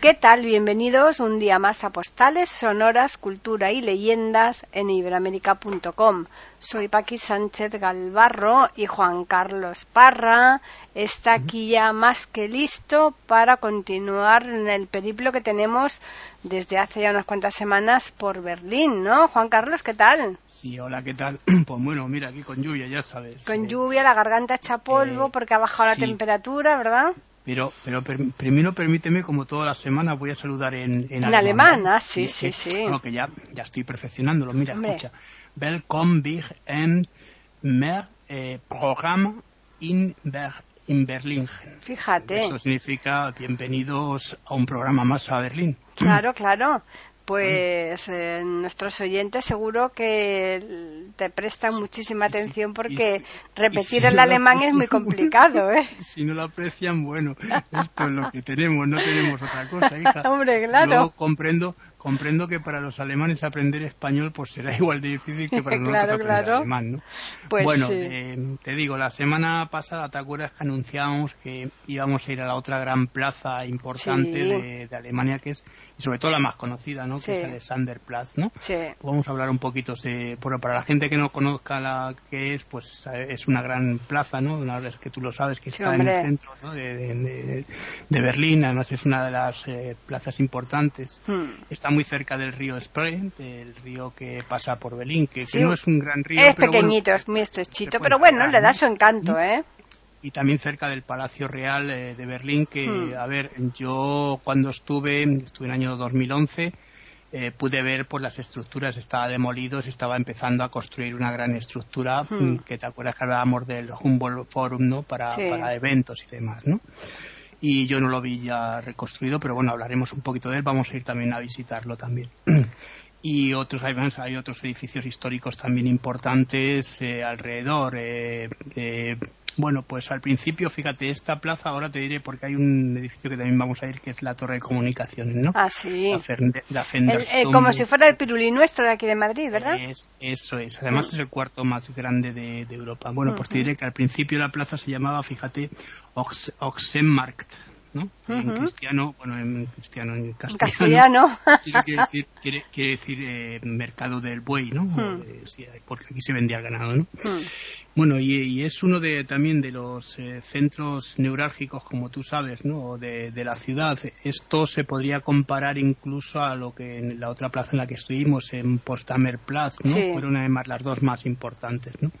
¿Qué tal? Bienvenidos un día más a Postales, Sonoras, Cultura y Leyendas en iberoamérica.com. Soy Paqui Sánchez Galvarro y Juan Carlos Parra está aquí ya más que listo para continuar en el periplo que tenemos desde hace ya unas cuantas semanas por Berlín, ¿no? Juan Carlos, ¿qué tal? Sí, hola, ¿qué tal? Pues bueno, mira, aquí con lluvia, ya sabes. Con lluvia, la garganta echa polvo eh, porque ha bajado sí. la temperatura, ¿verdad? Pero, pero per- primero permíteme, como todas las semanas, voy a saludar en, en, En alemán, ¿vale? ah, sí, sí, sí. Bueno, que ya, ya estoy perfeccionándolo. Mira, Hombre. escucha. Welcome big en mehr eh, Programm in, Ber in Berlin. Fíjate. Eso significa bienvenidos a un programa más a Berlín. Claro, claro. Pues eh, nuestros oyentes seguro que te prestan muchísima atención porque si- repetir si el no alemán es muy complicado, ¿eh? Si no lo aprecian, bueno, esto es lo que tenemos, no tenemos otra cosa, hija. Hombre, claro. Luego comprendo, comprendo que para los alemanes aprender español pues será igual de difícil que para nosotros Claro, aprender claro. alemán, ¿no? Pues bueno, sí. eh, te digo, la semana pasada, ¿te acuerdas que anunciábamos que íbamos a ir a la otra gran plaza importante Sí. de, de Alemania, que es, y sobre todo la más conocida, ¿no? Sí. Que es Alexanderplatz, ¿no? Sí. Vamos a hablar un poquito de, bueno, para la gente que no conozca la que es, pues es una gran plaza, ¿no? Una vez que tú lo sabes, que está en el centro ¿no? de Berlín, además es una de las eh, plazas importantes. Hmm. Está muy cerca del río Spree, del río que pasa por Berlín, que, que Sí. no es un gran río, Es pero bueno, pequeñito, es muy estrechito, pero bueno, le da su encanto, ¿eh? y también cerca del Palacio Real eh, de Berlín, que, Hmm. a ver, yo cuando estuve, estuve en el año 2011, eh, pude ver pues las estructuras, estaba demolido, se estaba empezando a construir una gran estructura, Hmm. mm, que te acuerdas que hablábamos del Humboldt Forum, ¿no? Para, Sí. para eventos y demás, ¿no? Y yo no lo vi ya reconstruido, pero bueno, hablaremos un poquito de él, vamos a ir también a visitarlo también. y otros además hay otros edificios históricos también importantes eh, alrededor eh, eh, bueno pues al principio fíjate esta plaza ahora te diré porque hay un edificio que también vamos a ir que es la torre de comunicaciones no Ah, sí. la, Fernde- la El- Fendersturm. eh, como si fuera el pirulí nuestro de aquí de Madrid, ¿verdad? Es- eso es. Además Mm. es el cuarto más grande de, de Europa. Bueno, pues te diré que al principio la plaza se llamaba, fíjate, Ox- Oxenmarkt, ¿no? En cristiano, bueno, en cristiano, en castellano. castellano. Quiere, quiere decir, quiere, quiere decir eh, mercado del buey, ¿no? Hmm. de- sí, porque aquí se vendía el ganado, ¿no? Hmm. Bueno, y, y es uno de también de los eh, centros neurálgicos, como tú sabes, ¿no? De, de la ciudad. Esto se podría comparar incluso a lo que en la otra plaza en la que estuvimos, en Potsdamer Platz, ¿no? Sí. Fueron además las dos más importantes, ¿no?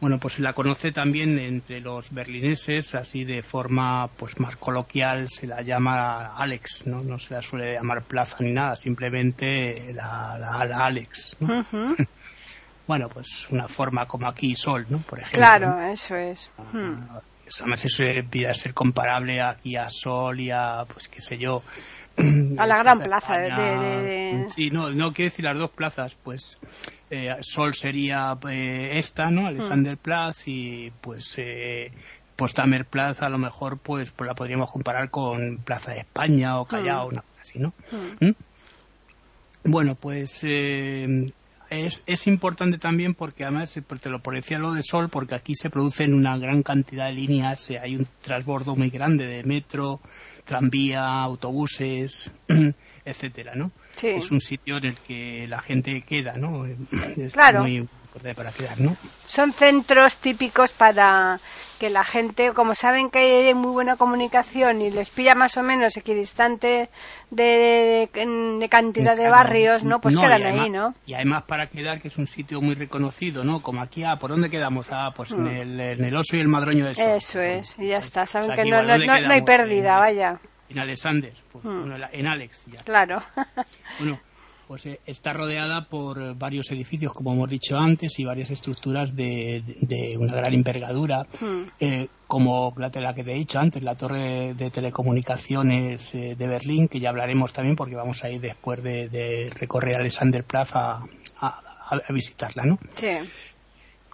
Hmm. Bueno, pues se la conoce también entre los berlineses, así de forma pues más coloquial, se la llama Alex, ¿no? No se la suele llamar plaza ni nada, simplemente la, la, la Alex. Bueno, pues una forma como aquí Sol, ¿no? Por ejemplo. Claro, ¿no? eso es. Hmm. Ah, eso, Además, eso debería ser comparable aquí a Sol y a, pues qué sé yo. A la gran plaza de- España. de- de- Sí, no, no quiero decir las dos plazas, pues eh, Sol sería eh, esta, ¿no? Alexanderplatz y pues eh, Potsdamer Plaza a lo mejor pues, pues la podríamos comparar con Plaza de España o Callao, Mm. una cosa así, ¿no? ¿Mm? Bueno, pues eh, es, es importante también porque además eh, te lo decía lo de Sol, porque aquí se producen una gran cantidad de líneas, eh, hay un transbordo muy grande de metro, tranvía, autobuses, etcétera, ¿no? Sí. Es un sitio en el que la gente queda, ¿no? Es Claro. muy importante para quedar, ¿no? Son centros típicos para que la gente, como saben que hay muy buena comunicación y les pilla más o menos equidistante de, de- de cantidad de barrios, ¿no? Pues quedan además- ahí, ¿no? Y además para quedar, que es un sitio muy reconocido, ¿no? Como aquí, ah, ¿por dónde quedamos? Ah, pues en, Mm. el, en el oso y el madroño del sol. Eso es, y ya está. Saben O sea, que no, no, ¿dónde no- hay pérdida, En- vaya. En Alexander, pues, Mm. en Alex, ya. Claro. Bueno, pues eh, está rodeada por varios edificios, como hemos dicho antes, y varias estructuras de, de- de una gran envergadura, Mm. eh, como la, que te he dicho antes, la torre de telecomunicaciones eh, de Berlín, que ya hablaremos también porque vamos a ir después de, de recorrer Alexanderplatz a, a, a visitarla, ¿no? Sí.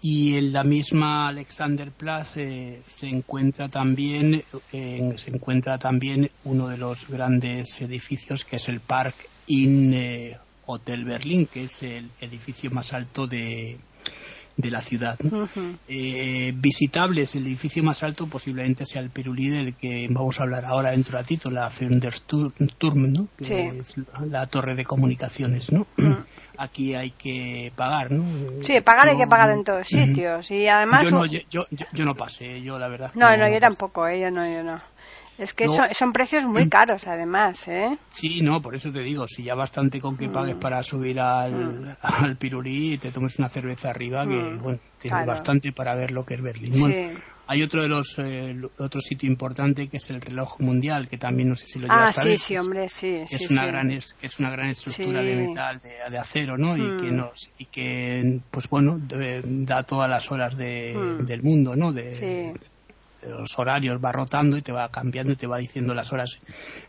y en la misma Alexanderplatz eh, se encuentra también se encuentra también uno de los grandes edificios que es el Park Eh, Hotel Berlín que es el edificio más alto de, de la ciudad. Eh, visitables, el edificio más alto posiblemente sea el Pirulí del que vamos a hablar ahora dentro de ratito, la Fernsturm, ¿no? que es la torre de comunicaciones. ¿no? Aquí hay que pagar, ¿no? Sí, pagar hay que pagar en todos sitios. y además yo no, yo, yo, yo, no pasé, yo la verdad. No, no, yo tampoco, eh, yo no, yo no. Es que son, precios muy mm. caros, además, ¿eh? Sí, no, por eso te digo, si ya bastante con que pagues mm. para subir al, mm. al pirulí y te tomes una cerveza arriba, que, bueno, tienes bastante para ver lo que es Berlín. hay otro de los, eh, otro sitio importante que es el reloj mundial, que también no sé si lo llevas Ah, sí, sí, hombre, sí. es, una Gran, es, es una gran estructura de metal, de, acero, ¿no? Y que nos, y que, pues bueno, da todas las horas de, del mundo, ¿no? De, los horarios va rotando y te va cambiando y te va diciendo las horas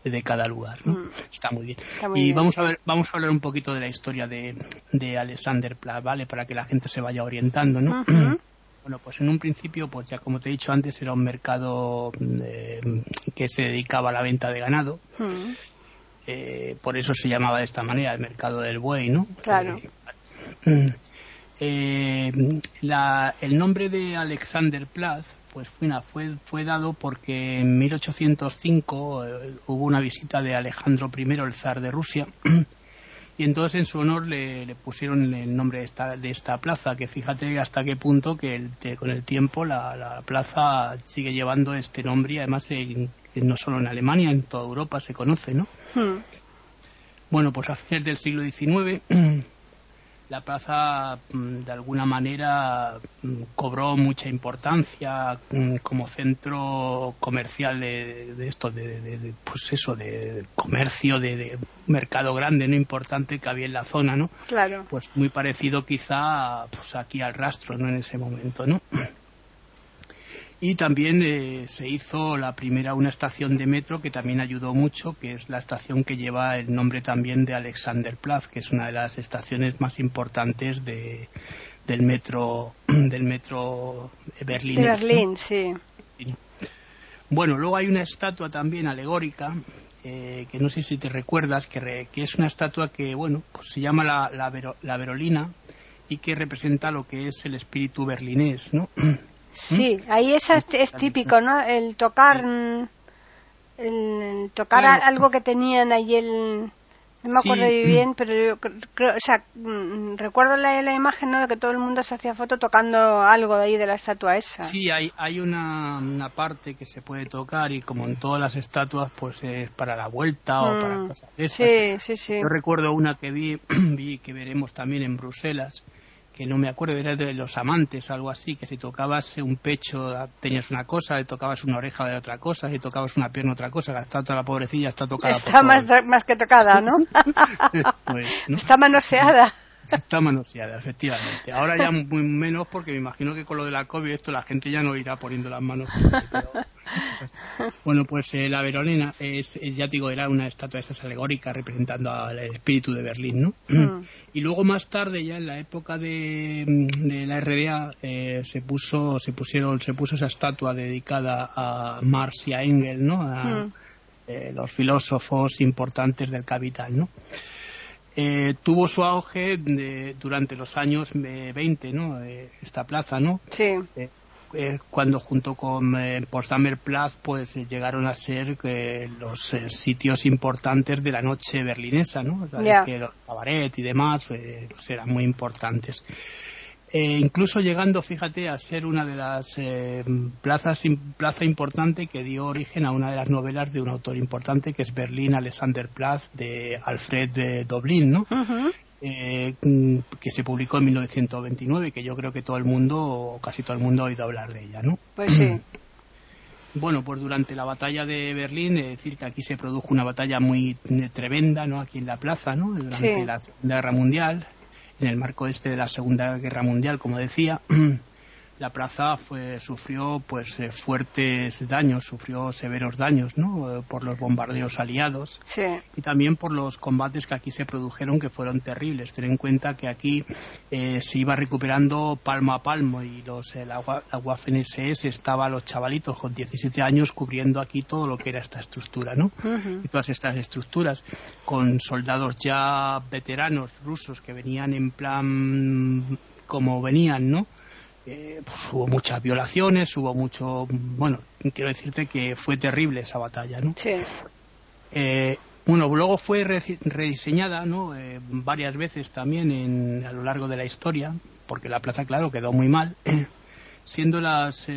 de cada lugar. ¿no? Mm. Está muy bien. y vamos a ver, vamos a hablar un poquito de la historia de, de Alexander ¿vale? Para que la gente se vaya orientando, ¿no? Bueno, pues en un principio, pues ya como te he dicho antes, era un mercado eh, que se dedicaba a la venta de ganado. Mm. Eh, por eso se llamaba de esta manera el mercado del buey, ¿no? Claro. Eh, mm, el nombre de Alexander Platz pues fue, fue dado porque en 1805 eh, hubo una visita de Alejandro I, el zar de Rusia, y entonces en su honor le, pusieron el nombre de esta, de esta plaza, que fíjate hasta qué punto que con el tiempo la, plaza sigue llevando este nombre y además no solo en Alemania, en toda Europa se conoce, ¿no? Hmm. Bueno, pues a fines del siglo XIX la plaza mm, de alguna manera mm, cobró mucha importancia mm, como centro comercial de, esto de, pues eso de comercio de, mercado grande no importante que había en la zona no claro. Pues muy parecido quizá pues aquí al rastro no en ese momento no y también eh, se hizo la primera una estación de metro que también ayudó mucho que es la estación que lleva el nombre también de Alexanderplatz que es una de las estaciones más importantes de, del metro del metro Berlín. Berlín sí. Bueno luego hay una estatua también alegórica eh, que no sé si te recuerdas que, que es una estatua que bueno pues se llama la, la, la Verolina y que representa lo que es el espíritu berlinés no Sí, ahí es, es típico, ¿no? El tocar, mm, el, tocar algo que tenían ahí el, no me acuerdo bien, pero yo creo, o sea, mm, recuerdo la, la, imagen ¿no? de que todo el mundo se hacía foto tocando algo de ahí de la estatua esa. Sí, hay, hay una, una parte que se puede tocar y como en todas las estatuas, pues es para la vuelta o para mm. cosas de esas. Sí, sí, sí. Yo recuerdo una que vi, vi que veremos también en Bruselas, que no me acuerdo, era de los amantes, algo así, que si tocabas un pecho tenías una cosa, si tocabas una oreja de otra cosa, si tocabas una pierna otra cosa, está toda la pobrecilla está tocada. Está más, más que tocada, ¿no? Está manoseada. Está manoseada, efectivamente. Ahora ya muy menos porque me imagino que con lo de la COVID esto la gente ya no irá poniendo las manos. bueno, pues eh, la Verolina es, eh, ya digo, era una estatua de estas alegóricas representando al espíritu de Berlín, ¿no? Mm. Y luego más tarde, ya en la época de, de la RDA, eh, se puso, se pusieron, se puso esa estatua dedicada a Marx y a Engels, ¿no? A, mm. los filósofos importantes del capital, ¿no? Eh, tuvo su auge durante los años 20, ¿no? esta plaza, ¿no? Sí. Eh, cuando junto con eh, Potsdamer Platz pues llegaron a ser los sitios importantes de la noche berlinesa, ¿no? O sea, que los cabaret y demás pues, eran muy importantes. Eh, incluso llegando, fíjate, a ser una de las eh, plazas plaza importante que dio origen a una de las novelas de un autor importante que es Berlín Alexanderplatz de Alfred de Doblin, ¿no? Eh, mm, que se publicó en 1929 que yo creo que todo el mundo o casi todo el mundo ha oído hablar de ella, ¿no? Pues sí. Bueno, pues durante la batalla de Berlín, es decir, que aquí se produjo una batalla muy tremenda, ¿no? Aquí en la plaza, ¿no? Durante la Segunda Guerra Mundial, en el marco este de la Segunda Guerra Mundial, como decía, la plaza fue, sufrió pues eh, fuertes daños, sufrió severos daños, ¿no? Eh, por los bombardeos aliados y también por los combates que aquí se produjeron que fueron terribles. Ten en cuenta que aquí eh, se iba recuperando palmo a palmo y los el agua, la estaba los chavalitos con 17 años cubriendo aquí todo lo que era esta estructura, ¿no? Y todas estas estructuras con soldados ya veteranos rusos que venían en plan como venían, ¿no? Eh, pues hubo muchas violaciones, hubo mucho, bueno, quiero decirte que fue terrible esa batalla, ¿no? Sí. Eh, bueno, luego fue rediseñada, ¿no? Eh, varias veces también en, a lo largo de la historia, porque la plaza, claro, quedó muy mal, siendo las,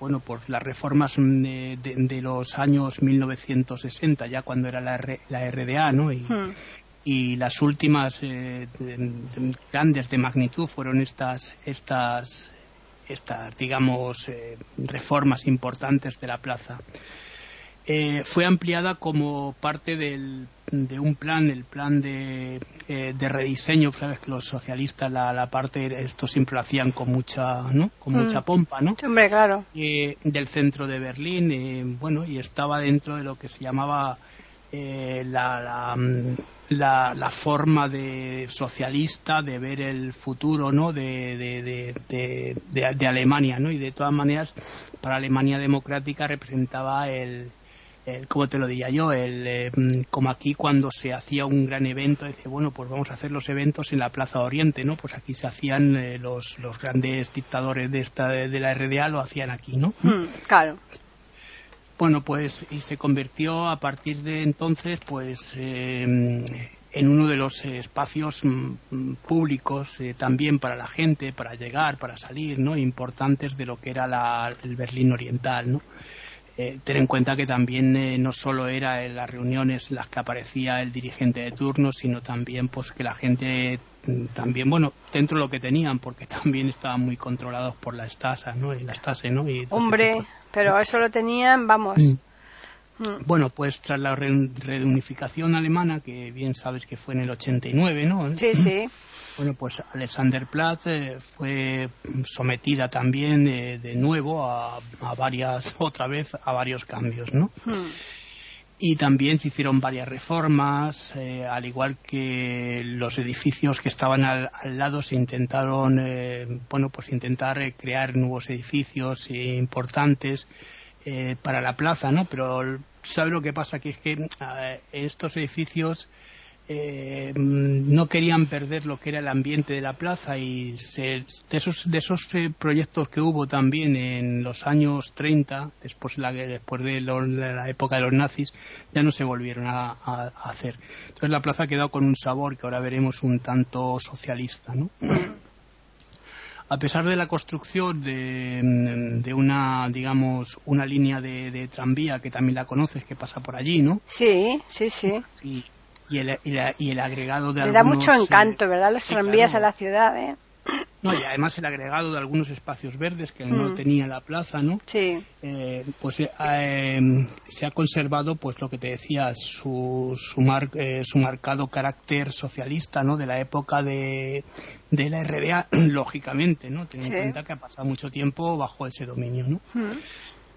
bueno, pues las reformas de, los años 1960, ya cuando era la, la RDA, ¿no? Y, hmm. Y las últimas grandes de magnitud fueron estas estas estas digamos eh, reformas importantes de la plaza eh, fue ampliada como parte del, de un plan, el plan de, eh, de rediseño, sabes que los socialistas la, la, parte esto siempre lo hacían con mucha, ¿no? Con mm. mucha pompa, ¿no? Hombre, claro. del centro de Berlín, bueno, y estaba dentro de lo que se llamaba la, la, la, forma de socialista de ver el futuro ¿no? de, de, de, Alemania ¿no? y de todas maneras para Alemania democrática representaba el, el como te lo diría yo el eh, como aquí cuando se hacía un gran evento dice bueno pues vamos a hacer los eventos en la Plaza Oriente no pues aquí se hacían eh, los, los grandes dictadores de esta de la RDA lo hacían aquí no hmm, claro bueno, pues y se convirtió a partir de entonces, pues em, en uno de los espacios mm, públicos eh, también para la gente, para llegar, para salir, ¿no? Importantes de lo que era la, el Berlín Oriental, ¿no? Eh, ten en cuenta que también eh, no solo era en las reuniones las que aparecía el dirigente de turno, sino también pues que la gente mm, también bueno dentro de lo que tenían porque también estaban muy controlados por la Stasi, ¿no? Y la Stasi, ¿no? Y Hombre, pero eso lo tenían, vamos. Mm. Mm. Bueno, pues tras la reunificación alemana, que bien sabes que fue en el 89, ¿no? Sí, sí. Bueno, pues Alexanderplatz eh, fue sometida también de nuevo a, varias, otra vez, a varios cambios, ¿no? Mm. Y también se hicieron varias reformas, eh, al igual que los edificios que estaban al, lado se intentaron, eh, bueno, pues intentar crear nuevos edificios importantes eh, para la plaza, ¿no? Pero ¿sabe lo que pasa? Que es que estos edificios eh, no querían perder lo que era el ambiente de la plaza y de esos, de esos eh, proyectos que hubo también en los años 30, después, la, después de, la época de los nazis, ya no se volvieron a, hacer. Entonces la plaza ha quedado con un sabor que ahora veremos un tanto socialista, ¿no? a pesar de la construcción de, de una, digamos, una línea de, tranvía que también la conoces, que pasa por allí, ¿no? Sí, sí, sí. Y, el, y, el agregado de Le da mucho eh, encanto, ¿verdad? Los tranvías a la ciudad, ¿eh? No, y además el agregado de algunos espacios verdes que no mm. tenía la plaza, ¿no? Sí. Eh, pues eh, se ha conservado, pues lo que te decía, su, su, eh, su marcado carácter socialista, ¿no? De la época de, de la RDA, lógicamente, ¿no? Ten en cuenta que ha pasado mucho tiempo bajo ese dominio, ¿no? Mm.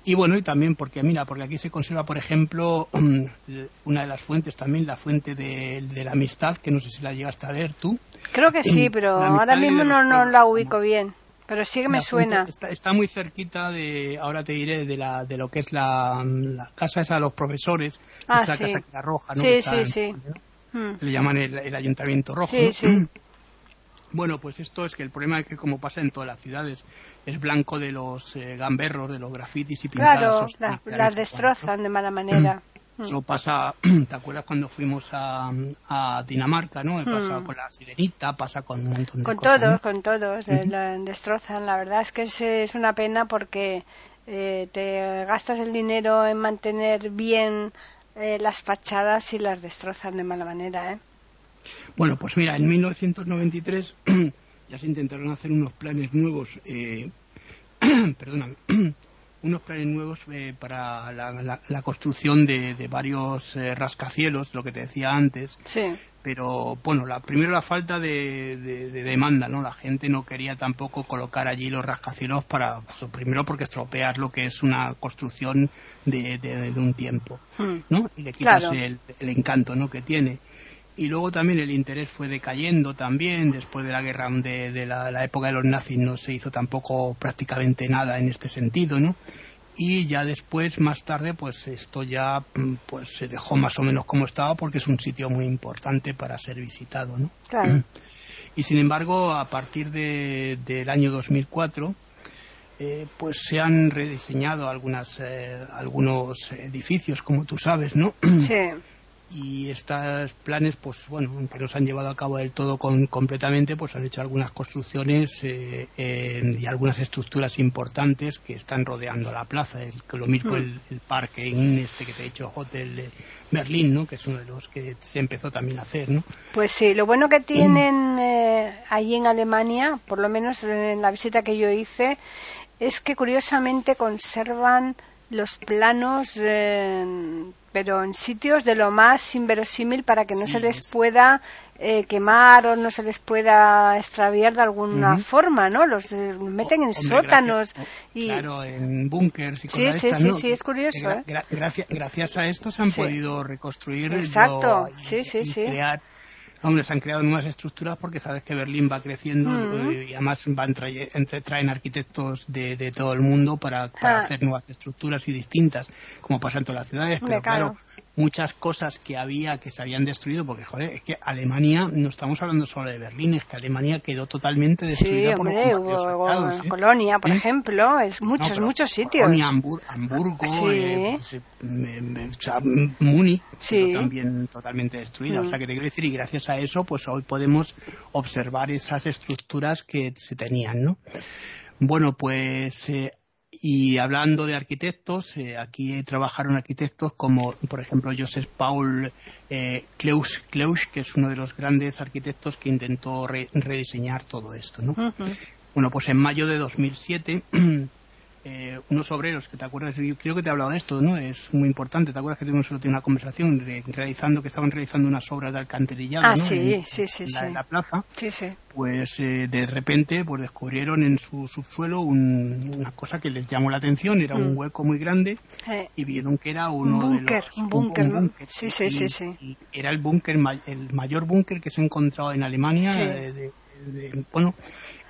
Y bueno, y también porque, mira, porque aquí se conserva, por ejemplo, una de las fuentes también, la fuente de, la amistad, que no sé si la llegaste a ver tú. Creo que sí, pero ahora mismo no, no la ubico bien. Pero sí que me suena. Está, muy cerquita de, ahora te diré, de, la, de lo que es la, casa esa de los profesores, ah, esa sí. casa que roja, ¿no? Sí, sí, sí. Hmm. Le llaman el, ayuntamiento rojo. Sí, sí. Bueno, pues esto es que el problema es que como pasa en todas las ciudades, es blanco de los eh, gamberros, de los grafitis y pintadas. Claro, las destrozan de mala manera. Eso pasa, ¿te acuerdas cuando fuimos a, a Dinamarca, no? Pasa mm. con la sirenita, pasa con un montón de con cosas. Todos, Con todos, eh, destrozan. La verdad es que es, una pena porque eh, te gastas el dinero en mantener bien las fachadas y las destrozan de mala manera, ¿eh? Bueno, pues mira, en 1993 ya se intentaron hacer unos planes nuevos, eh, perdóname, unos planes nuevos eh, para la, construcción de, varios eh, rascacielos, lo que te decía antes. Sí. Pero bueno, la, primero la falta de, demanda, ¿no? La gente no quería tampoco colocar allí los rascacielos para, pues, primero porque estropear lo que es una construcción de, un tiempo, hmm. ¿no? Y le quitas el, el encanto, ¿no? Que tiene y luego también el interés fue decayendo también después de la guerra de, la, época de los nazis no se hizo tampoco prácticamente nada en este sentido no y ya después más tarde pues esto ya mm, pues se dejó más o menos como estaba porque es un sitio muy importante para ser visitado no claro. y sin embargo a partir de, del año 2004 eh, pues se han rediseñado algunas eh, algunos edificios como tú sabes no sí y estos planes, pues bueno, aunque no se han llevado a cabo del todo completamente, pues han hecho algunas construcciones eh, y algunas estructuras importantes que están rodeando la plaza. El, lo mismo el, parque en este que te he dicho, Hotel Berlín, ¿no? Que es uno de los que se empezó también a hacer, ¿no? Pues sí, lo bueno que tienen eh, allí en Alemania, por lo menos en la visita que yo hice, es que curiosamente conservan los planos, eh, pero en sitios de lo más inverosímil para que no se les pueda eh, quemar o no se les pueda extraviar de alguna forma, ¿no? Los eh, meten en sótanos y claro, en búnkers y sí, sí, sí, sí, es curioso. gracias, gracias a esto se han podido reconstruir Exacto, sí, sí, sí. crear Hombre, se han creado nuevas estructuras porque sabes que Berlín va creciendo eh, y además van traen arquitectos de, todo el mundo para, ah. hacer nuevas estructuras y distintas, como pasa en todas las ciudades. Pero claro, muchas cosas que había que se habían destruido, porque joder, es que Alemania, no estamos hablando solo de Berlín, es que Alemania quedó totalmente destruida por los ¿eh? Colonia, por ejemplo, es muchos, muchos sitios. Colonia, Hamburgo, eh, pues, Múnich, también totalmente destruida. O sea, mm. que te quiero decir, y gracias a eso, pues hoy podemos observar esas estructuras que se tenían, ¿no? Bueno, pues eh, y hablando de arquitectos, eh, aquí trabajaron arquitectos como, por ejemplo, Joseph Paul eh, Kleus, que es uno de los grandes arquitectos que intentó rediseñar todo esto. ¿no? Bueno, pues en mayo de 2007 eh, unos obreros que te acuerdas, yo creo que te he hablado de esto, ¿no? Es muy importante, ¿te acuerdas que tuvimos una conversación realizando, que estaban realizando unas obras de alcantarillado, ah, sí, sí, sí, en, la, plaza? Sí, sí. Pues eh, de repente pues descubrieron en su subsuelo una cosa que les llamó la atención, era un mm. hueco muy grande y vieron que era uno de los... Un búnker, un, Sí, sí, sí, sí. Era el búnker, el mayor búnker que se ha encontrado en Alemania, de, bueno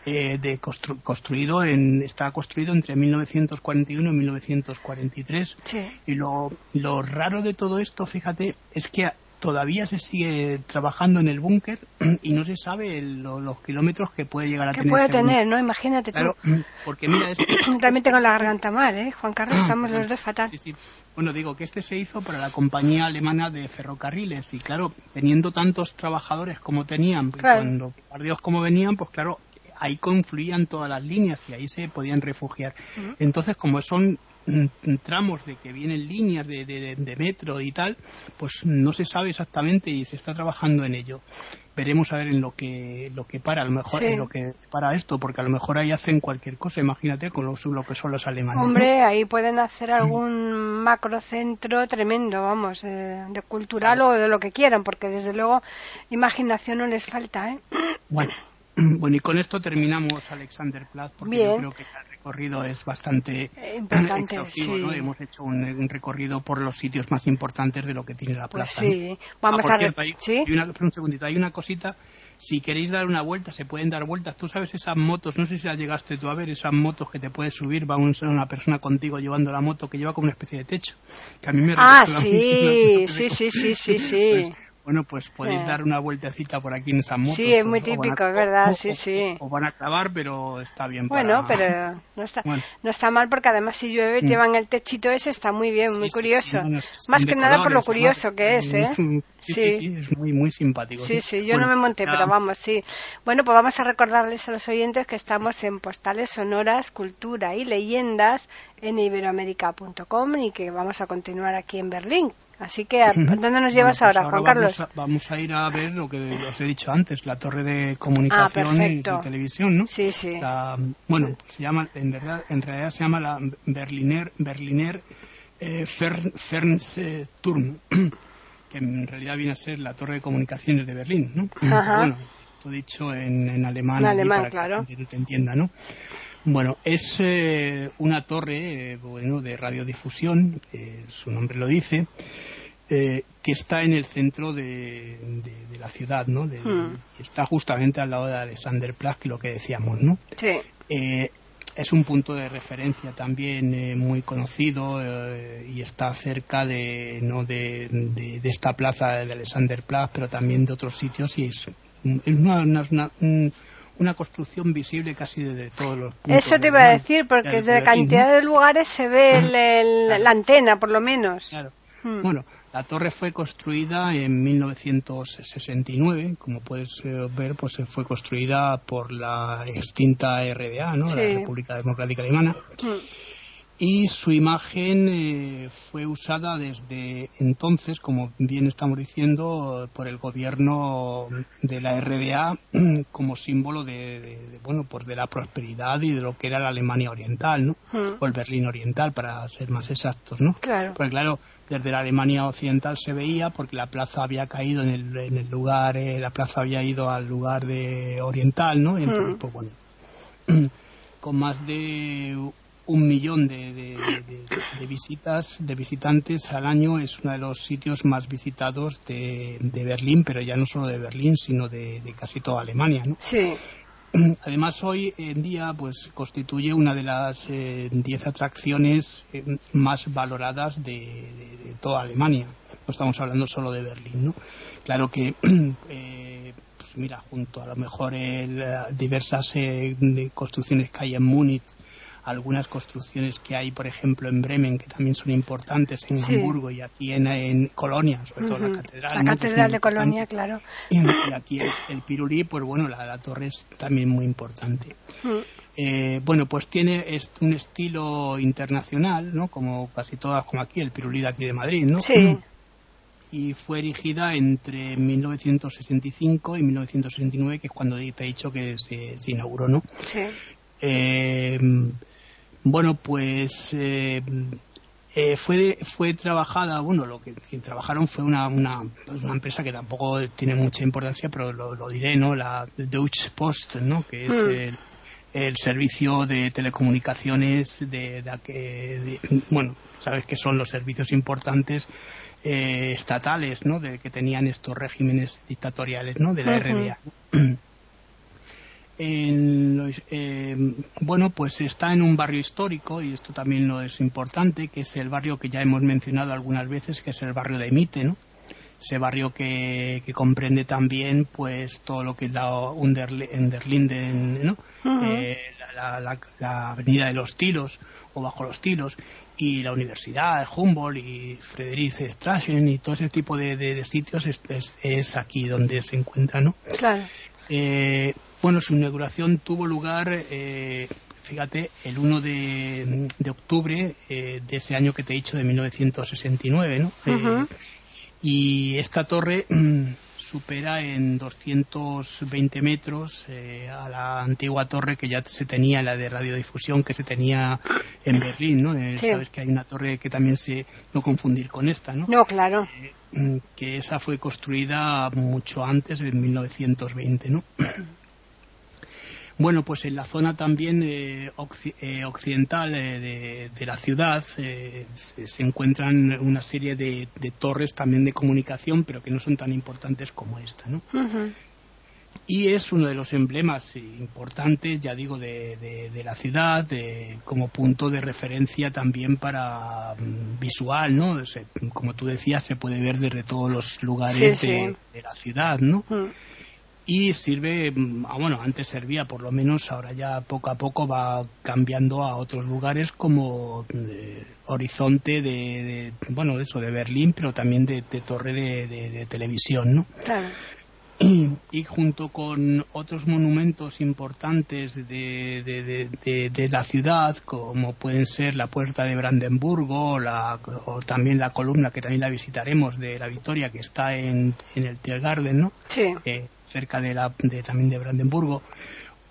eh, de construido en, está construido entre 1941 y 1943. Y lo, lo raro de todo esto, fíjate, es que todavía se sigue trabajando en el búnker y no se sabe los kilómetros que puede llegar a tener. Que puede tener, ¿no? Imagínate claro, porque mira, este, tengo la garganta mal, ¿eh? Juan Carlos, estamos los dos fatal. Sí, sí. Bueno, digo que este se hizo para la compañía alemana de ferrocarriles y claro, teniendo tantos trabajadores como tenían, cuando partidos como venían, pues claro, ahí confluían todas las líneas y ahí se podían refugiar. Entonces, como son mm, tramos de que vienen líneas de, de, metro y tal, pues no se sabe exactamente y se está trabajando en ello. Veremos a ver en lo que lo que para, a lo mejor en lo que para esto, porque a lo mejor ahí hacen cualquier cosa, imagínate con lo, lo que son los alemanes. Hombre, ahí pueden hacer algún macrocentro tremendo, vamos, eh, de cultural o de lo que quieran, porque desde luego imaginación no les falta, ¿eh? Bueno, Bueno, y con esto terminamos Alexander Platz, porque yo creo que el recorrido es bastante eh, exhaustivo, ¿no? Hemos hecho un, recorrido por los sitios más importantes de lo que tiene la pues plaza. sí, vamos ah, a ver. ¿Sí? un segundito, hay una cosita. Si queréis dar una vuelta, se pueden dar vueltas. Tú sabes esas motos, no sé si las llegaste tú a ver, esas motos que te puedes subir, va una persona contigo llevando la moto que lleva como una especie de techo. Que a mí me ah, sí, sí, sí, sí, sí, sí, pues bueno, pues podéis dar una vueltecita por aquí en esa moto. Sí, es muy típico, es verdad, sí, sí. O, van a clavar, pero está bien Bueno, pero no está, no está mal porque además si llueve mm. llevan el techito ese, está muy bien, muy curioso. Más que nada por lo curioso que es, ¿eh? Sí, sí, sí, es muy, muy simpático. Sí, sí, yo no me monté, pero vamos, sí. Bueno, pues vamos a recordarles a los oyentes que estamos en Postales Sonoras, Cultura y Leyendas en iberoamérica.com y que vamos a continuar aquí en Berlín Así que, ¿dónde nos llevas pues ahora, Juan Carlos? Vamos a, ir a ver lo que os he dicho antes, la torre de comunicación y de televisión, ¿no? Sí, sí. bueno, pues se llama, en verdad, en realidad se llama la Berliner, Berliner eh, Fernsehturm, que en realidad viene a ser la torre de comunicaciones de Berlín, ¿no? Bueno, esto dicho en, alemán, para claro. que te entienda, ¿no? Bueno, es eh, una torre eh, bueno, de radiodifusión, eh, su nombre lo dice, que está en el centro de, la ciudad, ¿no? Hmm. Está justamente al lado de Alexanderplatz, que lo que decíamos, ¿no? Sí. es un punto de referencia también muy conocido y está cerca de, ¿no? de, esta plaza de Alexanderplatz, pero también de otros sitios y es, una una construcción visible casi desde todos los puntos. Eso te iba a decir, porque desde cantidad de lugares se ve la antena, por lo menos. Claro. Hmm. Bueno, la torre fue construida en 1969, como puedes eh, ver, pues fue construida por la extinta RDA, ¿no? La República Democrática Alemana. Hmm y su imagen eh, fue usada desde entonces, como bien estamos diciendo, por el gobierno de la RDA como símbolo de, bueno, pues de la prosperidad y de lo que era la Alemania Oriental, ¿no? Hmm. O el Berlín Oriental, para ser más exactos, ¿no? Claro. Porque claro, desde la Alemania Occidental se veía porque la plaza había caído en el, en el lugar, eh, la plaza había ido al lugar de oriental, ¿no? entonces, hmm. pues bueno, con más de un millón de, visitas, de visitantes al año. Es uno de los sitios más visitados de, Berlín, pero ya no solo de Berlín, sino de, casi toda Alemania. ¿no? Sí. Además, hoy en día pues constituye una de las 10 eh, atracciones eh, más valoradas de, toda Alemania. No estamos hablando solo de Berlín, ¿no? Claro que, eh, pues mira, junto a lo mejor diversas construcciones que hay en Múnich, algunas construcciones que hay, por ejemplo, en Bremen, que también son importantes, en Hamburgo y aquí en, Colonia, sobre todo la catedral. La catedral de Colonia, claro. Y, aquí el, Pirulí, pues bueno, la, torre es también muy importante. Eh, bueno, pues tiene un estilo internacional, ¿no? Como casi todas, como aquí, el Pirulí de aquí de Madrid, ¿no? Sí. Y fue erigida entre 1965 y 1969, que es cuando te he dicho que se, se inauguró, ¿no? Sí. Eh, bueno, pues eh, eh, fue fue trabajada, bueno, lo que, trabajaron fue una, una, pues una, empresa que tampoco tiene mucha importancia, pero lo, diré, ¿no? La Deutsche Post, ¿no? Que es hmm. el, servicio de telecomunicaciones de, de, bueno, sabes que son los servicios importantes estatales, ¿no? De que tenían estos regímenes dictatoriales, ¿no? De la RDA. En, eh, bueno, pues está en un barrio histórico y esto también lo es importante, que es el barrio que ya hemos mencionado algunas veces, que es el barrio de Mitte, ¿no? Ese barrio que, comprende también, pues, todo lo que es la Underlinden, ¿no? Eh, la, avenida de los Tilos o bajo los Tilos y la universidad, Humboldt y Friedrich Strassen y todo ese tipo de, sitios es, es, aquí donde se encuentra, ¿no? Claro. Eh, bueno, su inauguración tuvo lugar, eh, fíjate, el 1 de, octubre eh, de ese año que te he dicho, de 1969, ¿no? Y esta torre supera en 220 metros a la antigua torre que ya se tenía, la de radiodifusión que se tenía en Berlín, ¿no? Sabes que hay una torre que también se, no confundir con esta, ¿no? No, claro. Mm, que esa fue construida mucho antes, en 1920, ¿no? Bueno, pues en la zona también eh, eh, occidental eh, de, la ciudad se, encuentran una serie de, torres también de comunicación, pero que no son tan importantes como esta, ¿no? Y es uno de los emblemas importantes, ya digo, de, la ciudad, como punto de referencia también para mm, visual, ¿no? como tú decías, se puede ver desde todos los lugares De, la ciudad, ¿no? Y sirve, mm, ah, bueno, antes servía por lo menos, ahora ya poco a poco va cambiando a otros lugares como eh, horizonte de, bueno, eso de Berlín, pero también de, torre de, televisión, ¿no? Claro. y, junto con otros monumentos importantes de, de, de, la ciudad, como pueden ser la Puerta de Brandenburgo la, o también la columna que también la visitaremos de la Victoria que está en, en el Tiergarten, ¿no? Sí. Eh, cerca de, la, de también de Brandenburgo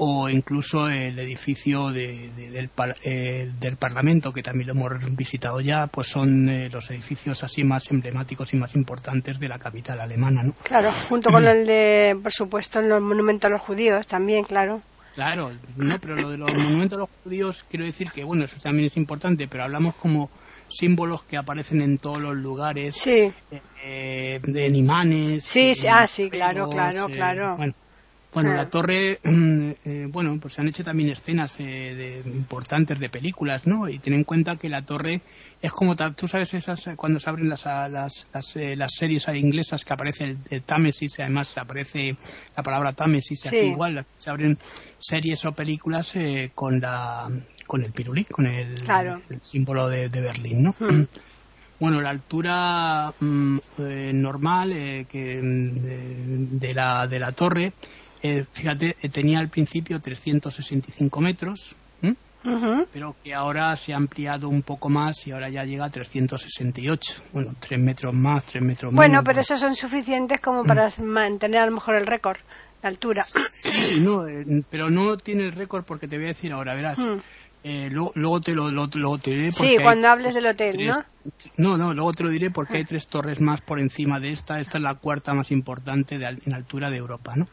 o incluso el edificio de, del, eh, del, Parlamento, que también lo hemos visitado ya, pues son eh, los edificios así más emblemáticos y más importantes de la capital alemana. ¿no? Claro, junto con el de, por supuesto, los monumentos a los judíos también, claro. Claro, no, pero lo de los monumentos a los judíos quiero decir que, bueno, eso también es importante, pero hablamos como símbolos que aparecen en todos los lugares, sí. eh, de imanes. Sí, sí, ah, sí, claro, claro, claro. Bueno, bueno, la torre, mm, eh, bueno, pues se han hecho también escenas eh, de, importantes de películas, ¿no? Y ten en cuenta que la torre es como, tú sabes, esas eh, cuando se abren las, las, las, series inglesas que aparece el, el, Támesis, además aparece la palabra Támesis, aquí igual, se abren series o películas con la con el pirulí, con el, símbolo de, Berlín, ¿no? Hmm. Bueno, la altura mm, normal que, mm, de, la, de la torre eh, fíjate, eh, tenía al principio 365 metros, pero que ahora se ha ampliado un poco más y ahora ya llega a 368. Bueno, 3 metros más, 3 metros menos. Bueno, pero esos son suficientes como para mantener a lo mejor el récord, la altura. Sí, no, eh, pero no tiene el récord porque te voy a decir ahora, verás. Eh, luego, te lo, diré. Sí, cuando hables del hotel, ¿no? No, no, luego te lo diré porque hay ah. tres torres más por encima de esta. Esta es la cuarta más importante de, en altura de Europa, ¿no?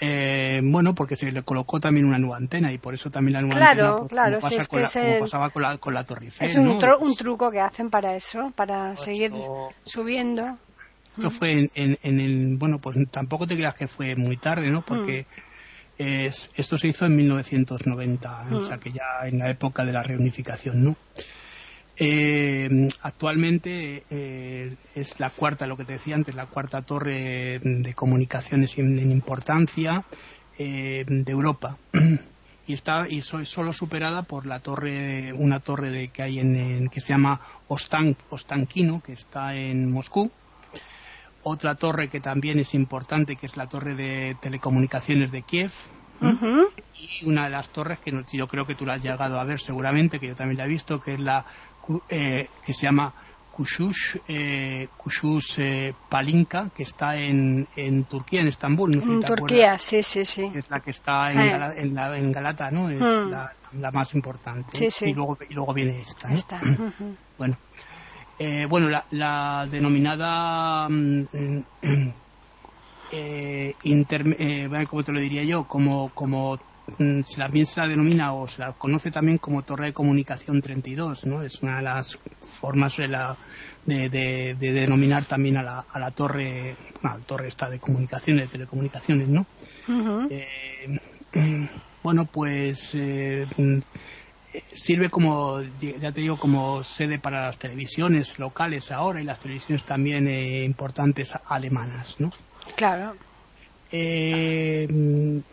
Eh, bueno, porque se le colocó también una nueva antena y por eso también la nueva antena, pues, claro, como, es pasaba con la, con la Torre Eiffel, Es un, truco que hacen para eso, para seguir subiendo. Esto fue en, en, el, bueno, pues tampoco te creas que fue muy tarde, ¿no? Porque mm. Es, esto se hizo en 1990, o sea mm. que ya en la época de la reunificación, ¿no? Eh, actualmente eh, es la cuarta, lo que te decía antes, la cuarta torre de comunicaciones en, importancia eh, de Europa y está y solo superada por la torre, una torre de, que hay en, que se llama Ostankino, que está en Moscú otra torre que también es importante, que es la torre de telecomunicaciones de Kiev. Y una de las torres que yo creo que tú la has llegado a ver seguramente, que yo también la he visto, que es la eh, que se llama Kushush, eh, eh, Palinka, que está en, en Turquía, en Estambul. en Turquía, sí, sí, sí. es la que está en, en, Galata, ¿no? Es mm. la, más importante. Sí, sí. Y, luego, y luego viene esta. Bueno, eh, bueno, la, denominada mm, eh, eh, ¿cómo te lo diría yo? Como, como mm, también se la denomina o se la conoce también como Torre de Comunicación 32, ¿no? Es una de las formas de, la, de, de, denominar también a la, a la torre, bueno, la torre esta de comunicaciones, de telecomunicaciones, ¿no? bueno, pues sirve como, ya te digo, como sede para las televisiones locales ahora y las televisiones también eh, importantes alemanas, ¿no? Claro. Eh,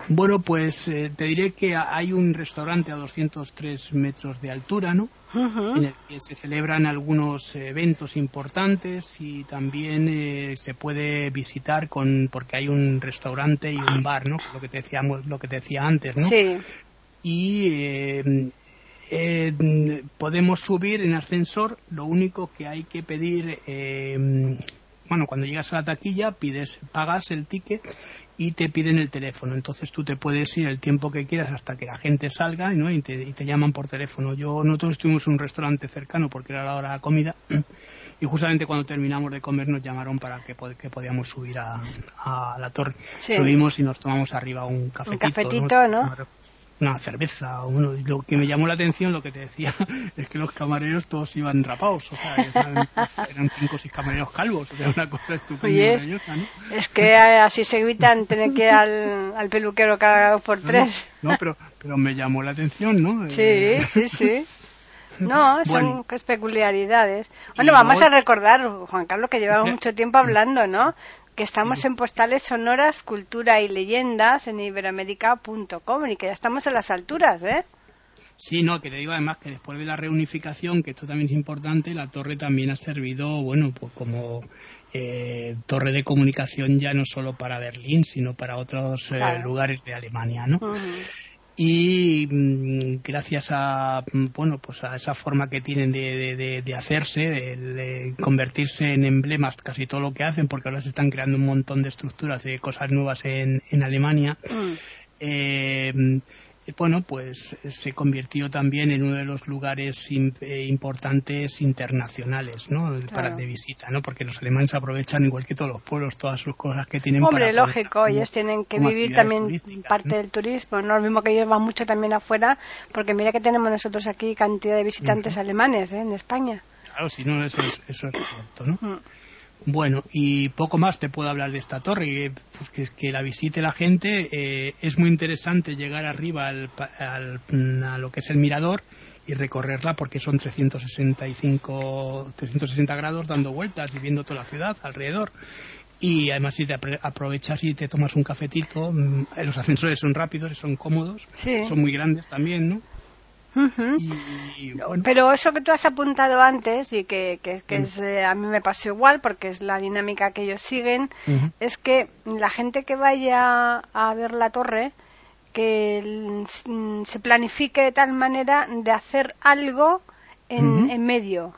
bueno, pues eh, te diré que hay un restaurante a 203 metros de altura, ¿no? En el que se celebran algunos eventos importantes y también se puede visitar con porque hay un restaurante y un bar, ¿no? Lo que te decíamos, lo que te decía antes, ¿no? Sí. Y eh, podemos subir en ascensor, lo único que hay que pedir, eh, bueno, cuando llegas a la taquilla, pides, pagas el ticket y te piden el teléfono. Entonces tú te puedes ir el tiempo que quieras hasta que la gente salga ¿no? y, te, llaman por teléfono. Yo nosotros estuvimos en un restaurante cercano porque era la hora de la comida y justamente cuando terminamos de comer nos llamaron para que, que podíamos subir a, la torre. Subimos y nos tomamos arriba un cafetito. Un cafetito, ¿no? Una cerveza. Bueno, lo que me llamó la atención, lo que te decía, es que los camareros todos iban rapados, o sea, eran, cinco o seis camareros calvos, o sea, una cosa estupenda es, ¿no? Es que así se evitan tener que ir al, al peluquero cada dos por tres. No, pero, pero me llamó la atención, ¿no? Sí, eh, sí, sí. No, son peculiaridades. Bueno, vamos a recordar, Juan Carlos, que llevamos mucho tiempo hablando, ¿no? que estamos en postales sonoras, cultura y leyendas en iberoamérica.com y que ya estamos en las alturas, ¿eh? Sí, no, que te digo además que después de la reunificación, que esto también es importante, la torre también ha servido, bueno, pues como eh, torre de comunicación ya no solo para Berlín, sino para otros eh, lugares de Alemania, ¿no? Y mm, gracias a mm, bueno pues a esa forma que tienen de, de, hacerse de, convertirse en emblemas casi todo lo que hacen porque ahora se están creando un montón de estructuras de cosas nuevas en, en Alemania mm. eh, bueno, pues se convirtió también en uno de los lugares eh, importantes internacionales, ¿no? Para de visita, ¿no? Porque los alemanes aprovechan igual que todos los pueblos todas sus cosas que tienen. Hombre, lógico, ellos tienen que vivir también parte del turismo, no lo mismo que ellos van mucho también afuera, porque mira que tenemos nosotros aquí cantidad de visitantes alemanes, ¿eh? En España. Claro, si no eso es, eso es cierto, ¿no? Mm. Bueno, y poco más te puedo hablar de esta torre, pues que, la visite la gente. Eh, es muy interesante llegar arriba al, a lo que es el mirador y recorrerla porque son 365, 360 grados dando vueltas y viendo toda la ciudad alrededor. Y además si te aprovechas y te tomas un cafetito, mm, los ascensores son rápidos y son cómodos, son muy grandes también, ¿no? Pero eso que tú has apuntado antes y que, que, es, eh, a mí me pasó igual porque es la dinámica que ellos siguen, es que la gente que vaya a ver la torre, que se planifique de tal manera de hacer algo en, en medio.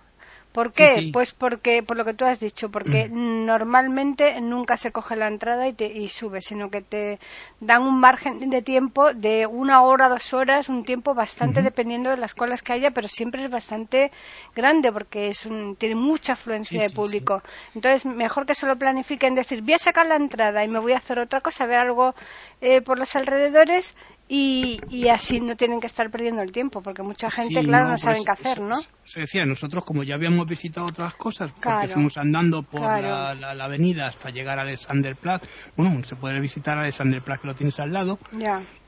¿Por qué? Pues porque, por lo que tú has dicho, porque normalmente nunca se coge la entrada y, te, y sube, sino que te dan un margen de tiempo de una hora, dos horas, un tiempo bastante dependiendo de las colas que haya, pero siempre es bastante grande porque es un, tiene mucha afluencia de público. Entonces, mejor que se lo planifiquen, decir, voy a sacar la entrada y me voy a hacer otra cosa, ver algo eh, por los alrededores y, y, así no tienen que estar perdiendo el tiempo, porque mucha gente, claro, no, saben qué hacer, ¿no? Se decía, nosotros como ya habíamos visitado otras cosas, porque fuimos andando por la, la, avenida hasta llegar a Alexanderplatz, bueno, se puede visitar Alexanderplatz que lo tienes al lado,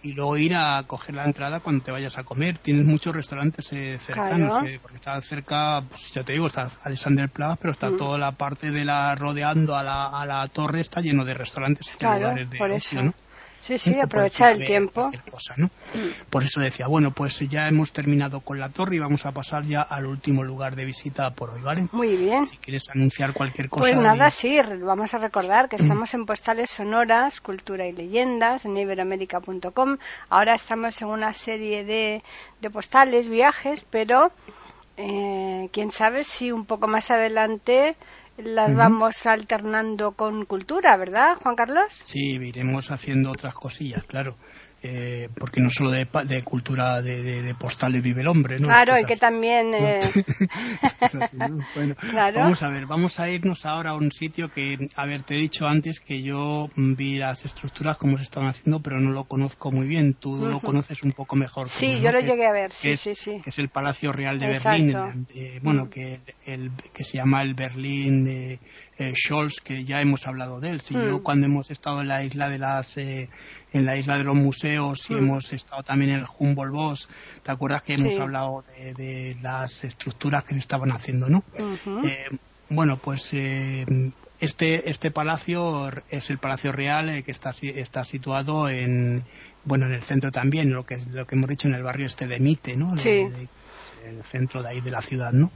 y luego ir a coger la entrada cuando te vayas a comer. Tienes muchos restaurantes eh, cercanos, eh, porque está cerca, pues ya te digo, está Alexanderplatz, pero está mm. toda la parte de la rodeando a la, a la torre, está lleno de restaurantes y lugares de ocio, ¿no? Sí, sí, aprovechar el tiempo. Mm. Por eso decía, bueno, pues ya hemos terminado con la torre y vamos a pasar ya al último lugar de visita por hoy, ¿vale? Muy bien. Si quieres anunciar cualquier cosa. Pues nada, sí, vamos a recordar que estamos en postales sonoras, cultura y leyendas, en iberoamérica.com. Ahora estamos en una serie de, de postales, viajes, pero eh, quién sabe si un poco más adelante las vamos alternando con cultura, ¿verdad, Juan Carlos? Sí, iremos haciendo otras cosillas, claro. Eh, porque no solo de, de cultura de, de, postales vive el hombre, ¿no? Claro, y que también... Eh... bueno, vamos a ver, vamos a irnos ahora a un sitio que, a ver, te he dicho antes que yo vi las estructuras como se estaban haciendo, pero no lo conozco muy bien. Tú lo conoces un poco mejor. Sí, yo lo llegué a ver, sí, sí, sí. Que es el Palacio Real de Berlín, bueno, que, el, que se llama el Berlín de eh, Scholz, que ya hemos hablado de él. Si yo cuando hemos estado en la isla de las... En la isla de los museos y mm. hemos estado también en el Humboldt Boss. ¿Te acuerdas que hemos hablado de, las estructuras que se estaban haciendo, no? Eh, bueno, pues eh, este este palacio es el Palacio Real eh, que está está situado en bueno en el centro también, lo que lo que hemos dicho en el barrio este de Mite, ¿no? sí el centro de ahí de la ciudad, ¿no?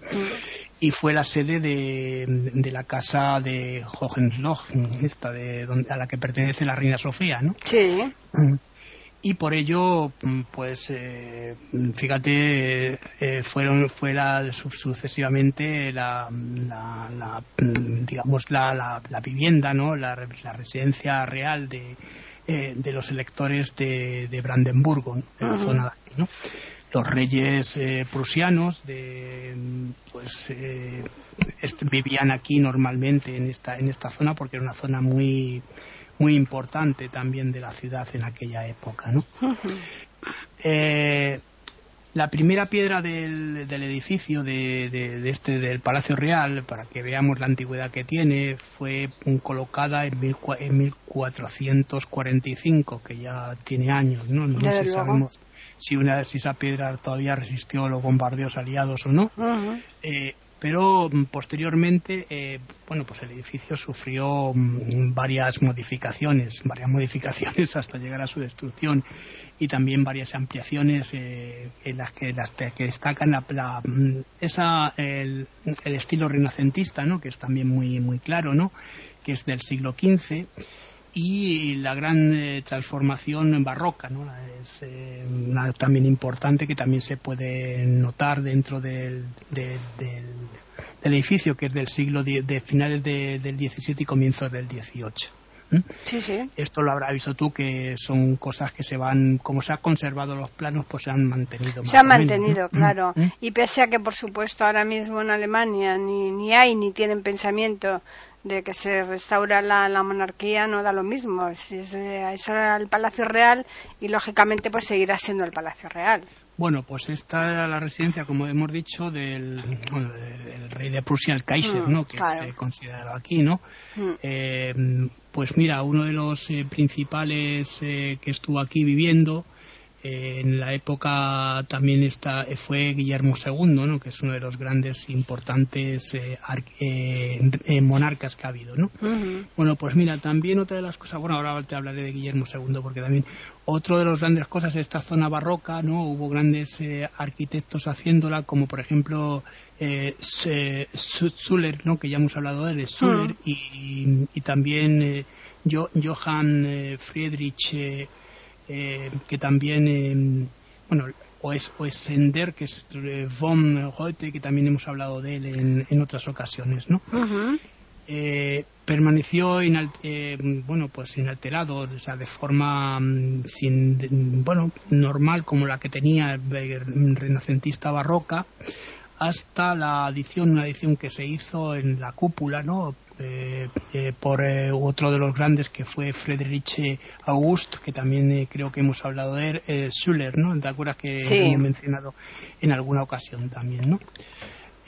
Y fue la sede de, de la casa de Hohenlohe, esta de donde, a la que pertenece la reina Sofía, ¿no? Sí. Y por ello, pues, eh, fíjate, eh, fueron fuera sucesivamente la, la, digamos, la, la, vivienda, ¿no? La, residencia real de, eh, de los electores de, de Brandenburgo, de la zona de aquí, ¿no? Los reyes eh, prusianos de, pues eh, vivían aquí normalmente en esta en esta zona porque era una zona muy muy importante también de la ciudad en aquella época ¿no? Eh, la primera piedra del, del edificio de, de, este del Palacio Real para que veamos la antigüedad que tiene fue colocada en, mil, en 1445 que ya tiene años no no, sé si sabemos si, una, si esa piedra todavía resistió los bombardeos aliados o no. Eh, pero mm, posteriormente eh, bueno pues el edificio sufrió mm, varias modificaciones varias modificaciones hasta llegar a su destrucción y también varias ampliaciones eh, en las que las que destacan la, mm, esa el, estilo renacentista no que es también muy muy claro no que es del siglo XV y la gran eh, transformación barroca, ¿no? Es eh, también importante que también se puede notar dentro del, del, edificio que es del siglo de, finales del XVII y comienzos del XVIII. Sí, sí. Esto lo habrás visto tú, que son cosas que se van, como se han conservado los planos, pues se han mantenido. se han mantenido, claro. Y pese a que, por supuesto, ahora mismo en Alemania ni, ni hay ni tienen pensamiento de que se restaura la, monarquía no da lo mismo. Es, eh, eso era el Palacio Real y lógicamente pues seguirá siendo el Palacio Real. Bueno, pues esta era la residencia, como hemos dicho, del, rey de Prusia, el Kaiser, mm, ¿no? Que se considera aquí, ¿no? Mm. Eh, pues mira, uno de los eh, principales que estuvo aquí viviendo en la época también está, fue Guillermo II, ¿no? que es uno de los grandes importantes eh, eh, eh, monarcas que ha habido. ¿no? Bueno, pues mira, también otra de las cosas, bueno, ahora te hablaré de Guillermo II, porque también otro de los grandes cosas es esta zona barroca, ¿no? hubo grandes arquitectos haciéndola, como por ejemplo Zuller, ¿no? que ya hemos hablado de él, Zuller, y, y, también Johann Friedrich eh, que también, eh, bueno, o es, o Sender, que es eh, von Goethe, que también hemos hablado de él en, otras ocasiones, ¿no? permaneció bueno pues inalterado o sea de forma mm, sin bueno normal como la que tenía el renacentista barroca hasta la adición, una edición que se hizo en la cúpula, ¿no? Eh, eh, por eh, otro de los grandes que fue Friedrich August, que también creo que hemos hablado de él, Schuller, ¿no? ¿Te acuerdas que hemos mencionado en alguna ocasión también, ¿no?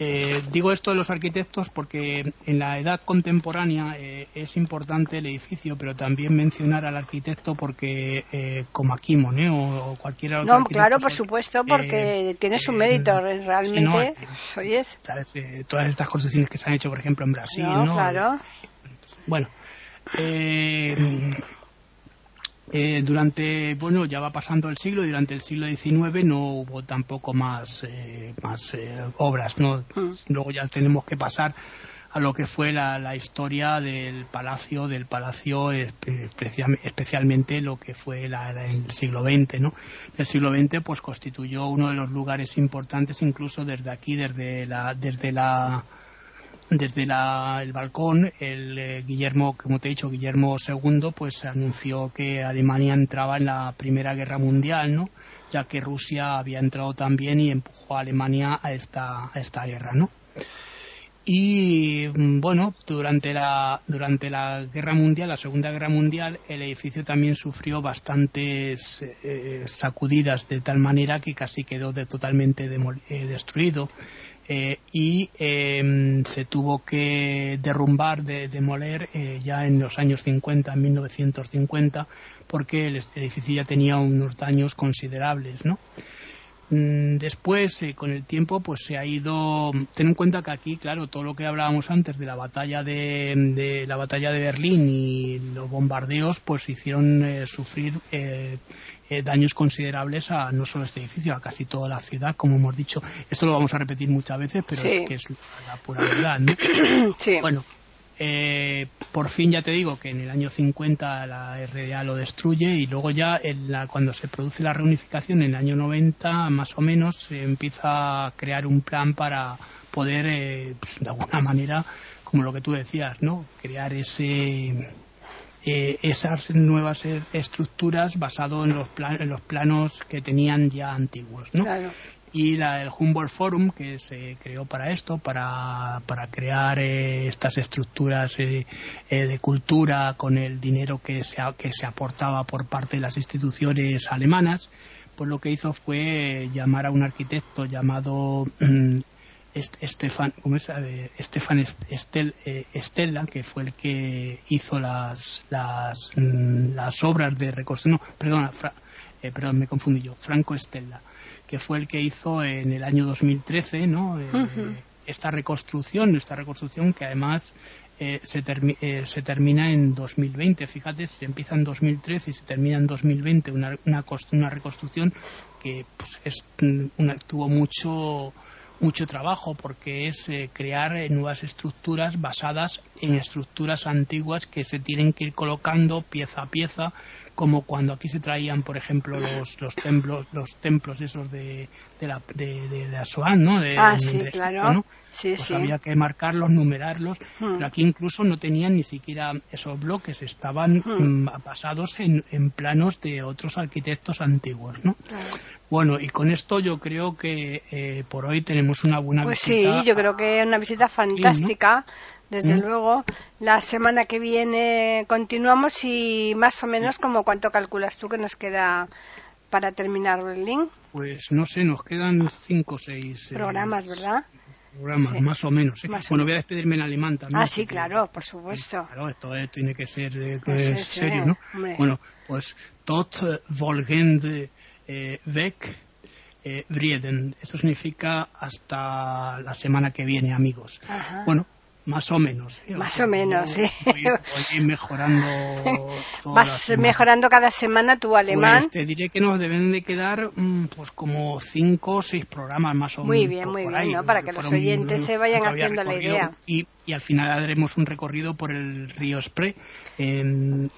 Eh, digo esto de los arquitectos porque en la edad contemporánea eh, es importante el edificio, pero también mencionar al arquitecto porque, eh, como Akimon o, cualquiera otro. No, claro, por supuesto, porque tiene su mérito realmente. oyes. todas estas construcciones que se han hecho, por ejemplo, en Brasil, ¿no? Claro. Bueno. Eh, durante, bueno, ya va pasando el siglo y durante el siglo XIX no hubo tampoco más, eh, más eh, obras, ¿no? Mm. Luego ya tenemos que pasar a lo que fue la, la historia del palacio, del palacio especialmente lo que fue la, en el siglo XX, ¿no? El siglo XX pues constituyó uno de los lugares importantes incluso desde aquí, desde la, desde la desde el balcón, el eh, Guillermo, como te he dicho, Guillermo II, pues anunció que Alemania entraba en la Primera Guerra Mundial, ¿no? Ya que Rusia había entrado también y empujó a Alemania a esta, esta guerra, ¿no? Y mm, bueno, durante la, durante la Guerra Mundial, la Segunda Guerra Mundial, el edificio también sufrió bastantes eh, sacudidas de tal manera que casi quedó totalmente eh, destruido. Eh, y em, se tuvo que derrumbar, de, demoler eh, ya en los años 50, en 1950, porque el edificio ya tenía unos daños considerables, ¿no? Mm, después, eh, con el tiempo, pues se ha ido. Ten en cuenta que aquí, claro, todo lo que hablábamos antes de la batalla de, la batalla de Berlín y los bombardeos, pues hicieron eh, sufrir eh, daños considerables a no solo este edificio, a casi toda la ciudad, como hemos dicho. Esto lo vamos a repetir muchas veces, pero es que es la pura verdad, ¿no? Sí. Bueno, eh, por fin ya te digo que en el año 50 la RDA lo destruye y luego ya cuando se produce la reunificación en el año 90 más o menos se empieza a crear un plan para poder eh, pues, de alguna manera como lo que tú decías no crear ese eh, esas nuevas estructuras basado en los, en los planos que tenían ya antiguos ¿no? y la, el Humboldt Forum que se creó para esto, para, para crear eh, estas estructuras eh, eh, de cultura con el dinero que se, que se aportaba por parte de las instituciones alemanas, pues lo que hizo fue llamar a un arquitecto llamado mm, Estefan, ¿cómo es? Estefan Estel, Estella, que fue el que hizo las, las, mm, las obras de reconstrucción, no, perdona, perdón, me confundí yo, Franco Estella que fue el que hizo en el año 2013, ¿no? Eh, esta reconstrucción, esta reconstrucción que además eh, se, eh, se, termina en 2020. Fíjate, se empieza en 2013 y se termina en 2020 una, una, una reconstrucción que pues, es una, tuvo mucho mucho trabajo porque es eh, crear eh, nuevas estructuras basadas en estructuras antiguas que se tienen que ir colocando pieza a pieza como cuando aquí se traían por ejemplo los, los templos los templos esos de de la de, de, Asuán, ¿no? ah sí claro sí, pues había que marcarlos numerarlos hmm. pero aquí incluso no tenían ni siquiera esos bloques estaban hmm. mm, basados en, en, planos de otros arquitectos antiguos no bueno y con esto yo creo que eh, por hoy tenemos una buena pues visita. sí, yo creo que es una visita fantástica. Desde ¿Mm? luego, la semana que viene continuamos y más o menos como cuánto calculas tú que nos queda para terminar Berlín. Pues no sé, nos quedan cinco o seis eh, programas, ¿verdad? Programas, más o menos. ¿eh? bueno, voy a despedirme en alemán también. Ah, sí, claro, por supuesto. Claro, esto tiene que ser pues serio, ¿no? Bueno, pues tot volgende eh, weg eh, Vrieden. Eso significa hasta la semana que viene, amigos. Bueno, más o menos. Más o menos, sí. Voy, mejorando. Vas mejorando cada semana tu alemán. Pues te diré que nos deben de quedar mm, pues como cinco o seis programas más o menos. Muy bien, muy bien, ¿no? Para que los oyentes se vayan haciendo la idea. Y, y, al final haremos un recorrido por el río Spree. En,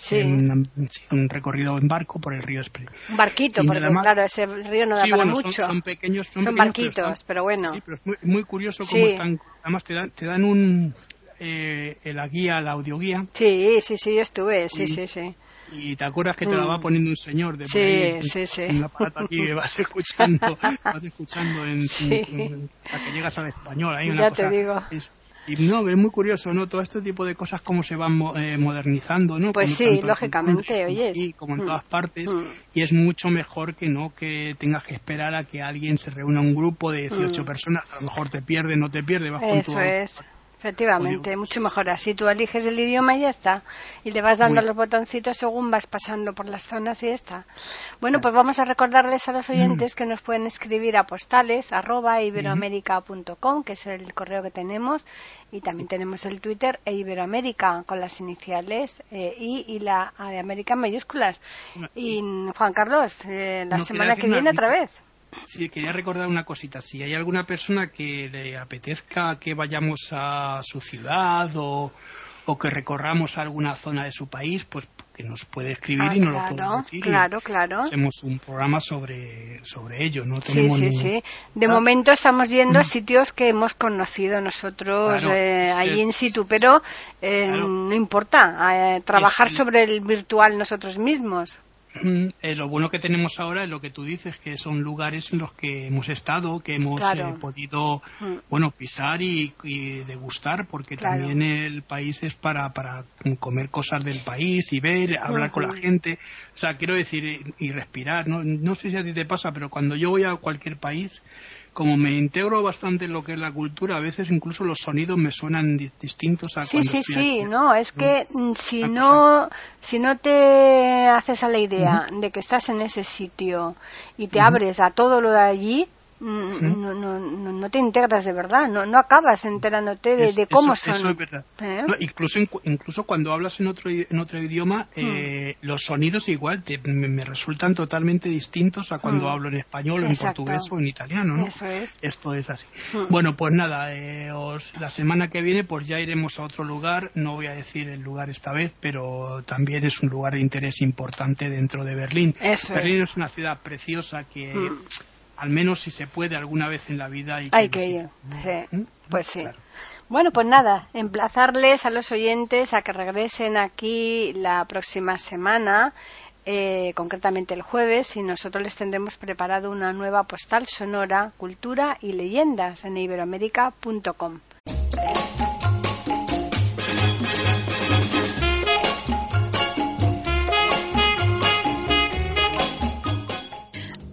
un recorrido en barco por el río Spree. Un barquito, porque claro, ese río no da para mucho. Son, pequeños. Son, barquitos, pero, bueno. Sí, pero es muy, muy curioso cómo están además te dan, te dan un, eh, la guía, la audioguía. Sí, sí, sí, yo estuve, sí, sí, sí. Y te acuerdas que te la va mm. poniendo un señor de sí, ahí, sí, sí. un aparato aquí vas escuchando, vas escuchando en, hasta que llegas al español. Ahí una ya cosa, te digo. Y no, es muy curioso, ¿no? Todo este tipo de cosas, cómo se van eh, modernizando, ¿no? Pues sí, lógicamente, oyes. Y como en mm. todas partes. Mm. Y es mucho mejor que no que tengas que esperar a que alguien se reúna un grupo de 18 mm. personas. A lo mejor te pierde, no te pierde, vas con Eso es. Efectivamente, mucho mejor así. Tú eliges el idioma y ya está. Y le vas dando los botoncitos según vas pasando por las zonas y ya está. Bueno, pues vamos a recordarles a los oyentes que nos pueden escribir a postales arroba iberoamérica.com, que es el correo que tenemos. Y también tenemos el Twitter e Iberoamérica con las iniciales eh, I y la A de América en mayúsculas. Y Juan Carlos, eh, la semana que viene otra vez. Sí, quería recordar una cosita. Si hay alguna persona que le apetezca que vayamos a su ciudad o, que recorramos alguna zona de su país, pues que nos puede escribir y nos lo puede decir. Claro, claro. Hacemos un programa sobre, sobre ello. ¿no? sí, sí, sí. De momento estamos yendo a sitios que hemos conocido nosotros eh, allí in situ, pero eh, no importa, eh, trabajar sobre el virtual nosotros mismos. Eh, lo bueno que tenemos ahora es lo que tú dices, que son lugares en los que hemos estado, que hemos eh, podido mm. bueno pisar y, degustar, porque también el país es para, para comer cosas del país y ver, hablar con la gente. O sea, quiero decir, y, respirar. ¿no? no sé si a ti te pasa, pero cuando yo voy a cualquier país, como me integro bastante en lo que es la cultura, a veces incluso los sonidos me suenan distintos a Sí, sí, sí, no, es que mm, si no, si no te haces a la idea de que estás en ese sitio y te abres a todo lo de allí, no, no, no, te integras de verdad, no, no acabas enterándote de, cómo son. Eso es verdad. ¿Eh? incluso, incluso cuando hablas en otro, en otro idioma, eh, mm. los sonidos igual te, me, resultan totalmente distintos a cuando mm. hablo en español, o en portugués o en italiano. ¿no? Eso es. Esto es así. Mm. Bueno, pues nada, eh, la semana que viene pues ya iremos a otro lugar, no voy a decir el lugar esta vez, pero también es un lugar de interés importante dentro de Berlín. Berlín es. una ciudad preciosa que al menos si se puede alguna vez en la vida. Hay que, ir. Sí. ¿Mm? Pues sí. Bueno, pues nada, emplazarles a los oyentes a que regresen aquí la próxima semana, eh, concretamente el jueves, y nosotros les tendremos preparado una nueva postal sonora, cultura y leyendas en iberoamérica.com.